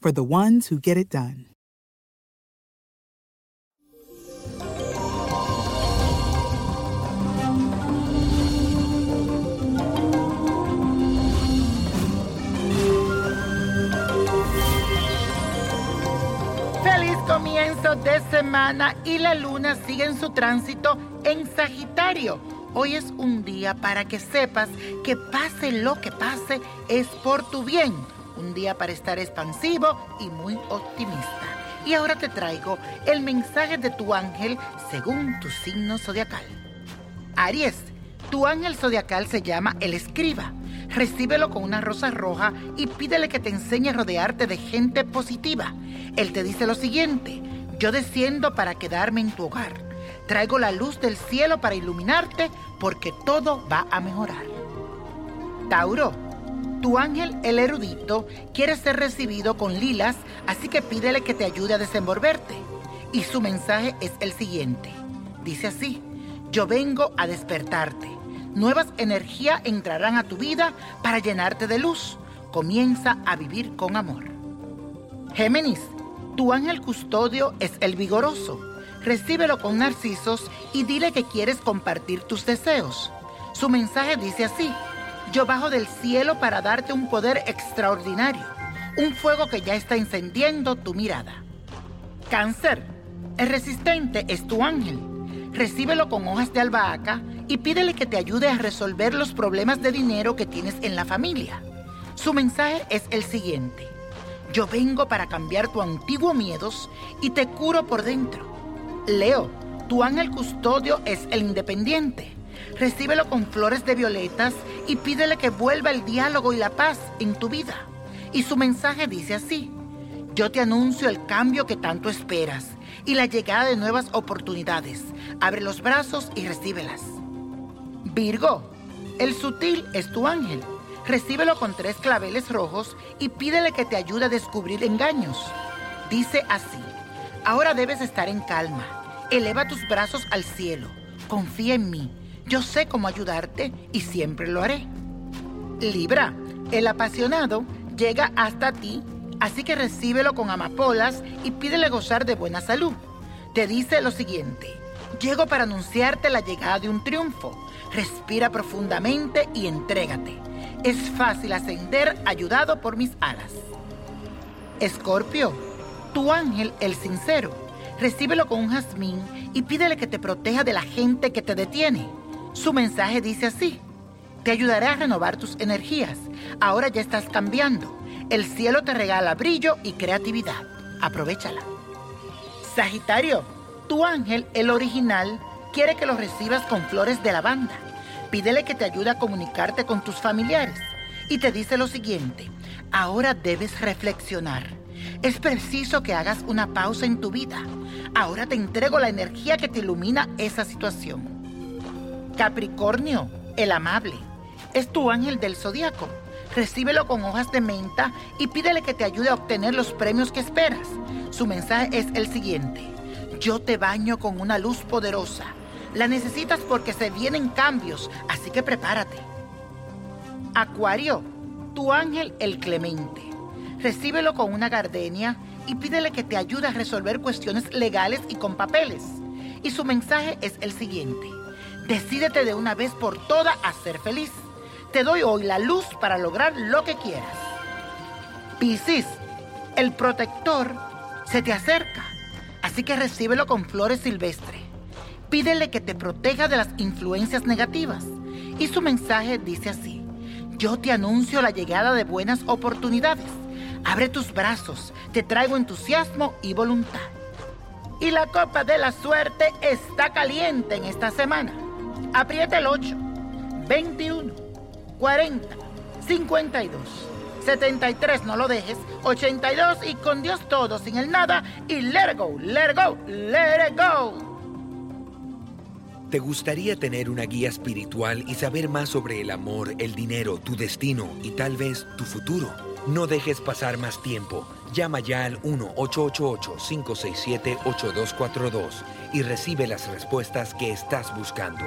for the ones who get it done. Feliz comienzo de semana y la luna sigue en su tránsito en Sagitario. Hoy es un día para que sepas que pase lo que pase es por tu bien. Un día para estar expansivo y muy optimista. Y ahora te traigo el mensaje de tu ángel según tu signo zodiacal. Aries, tu ángel zodiacal se llama el escriba. Recíbelo con una rosa roja y pídele que te enseñe a rodearte de gente positiva. Él te dice lo siguiente, yo desciendo para quedarme en tu hogar. Traigo la luz del cielo para iluminarte porque todo va a mejorar. Tauro, tu ángel, el erudito, quiere ser recibido con lilas, así que pídele que te ayude a desenvolverte. Y su mensaje es el siguiente. Dice así, yo vengo a despertarte. Nuevas energías entrarán a tu vida para llenarte de luz. Comienza a vivir con amor. Géminis, tu ángel custodio es el vigoroso. Recíbelo con narcisos y dile que quieres compartir tus deseos. Su mensaje dice así, yo bajo del cielo para darte un poder extraordinario, un fuego que ya está encendiendo tu mirada. Cáncer, el resistente es tu ángel. Recíbelo con hojas de albahaca y pídele que te ayude a resolver los problemas de dinero que tienes en la familia. Su mensaje es el siguiente. Yo vengo para cambiar tu antiguo miedos y te curo por dentro. Leo, tu ángel custodio es el independiente. Recíbelo con flores de violetas y pídele que vuelva el diálogo y la paz en tu vida. Y su mensaje dice así. Yo te anuncio el cambio que tanto esperas y la llegada de nuevas oportunidades. Abre los brazos y recíbelas. Virgo, el sutil es tu ángel. Recíbelo con tres claveles rojos y pídele que te ayude a descubrir engaños. Dice así, ahora debes estar en calma. Eleva tus brazos al cielo. Confía en mí. Yo sé cómo ayudarte y siempre lo haré. Libra, el apasionado llega hasta ti, así que recíbelo con amapolas y pídele gozar de buena salud. Te dice lo siguiente, llego para anunciarte la llegada de un triunfo. Respira profundamente y entrégate. Es fácil ascender ayudado por mis alas. Escorpio, tu ángel, el sincero, recíbelo con un jazmín y pídele que te proteja de la gente que te detiene. Su mensaje dice así, te ayudaré a renovar tus energías. Ahora ya estás cambiando. El cielo te regala brillo y creatividad. Aprovechala. Sagitario, tu ángel, el original, quiere que lo recibas con flores de lavanda. Pídele que te ayude a comunicarte con tus familiares. Y te dice lo siguiente, ahora debes reflexionar. Es preciso que hagas una pausa en tu vida. Ahora te entrego la energía que te ilumina esa situación. Capricornio, el amable, es tu ángel del zodiaco. Recíbelo con hojas de menta y pídele que te ayude a obtener los premios que esperas. Su mensaje es el siguiente. Yo te baño con una luz poderosa. La necesitas porque se vienen cambios, así que prepárate. Acuario, tu ángel el clemente. Recíbelo con una gardenia y pídele que te ayude a resolver cuestiones legales y con papeles. Y su mensaje es el siguiente. Decídete de una vez por todas a ser feliz. Te doy hoy la luz para lograr lo que quieras. Piscis, el protector se te acerca, así que recíbelo con flores silvestres. Pídele que te proteja de las influencias negativas. Y su mensaje dice así, yo te anuncio la llegada de buenas oportunidades. Abre tus brazos, te traigo entusiasmo y voluntad. Y la copa de la suerte está caliente en esta semana. Aprieta el 8, 21, 40, 52, 73, no lo dejes, 82 y con Dios todo, sin el nada y let it go, let it go, let it go. ¿Te gustaría tener una guía espiritual y saber más sobre el amor, el dinero, tu destino y tal vez tu futuro? No dejes pasar más tiempo. Llama ya al 1-888-567-8242 y recibe las respuestas que estás buscando.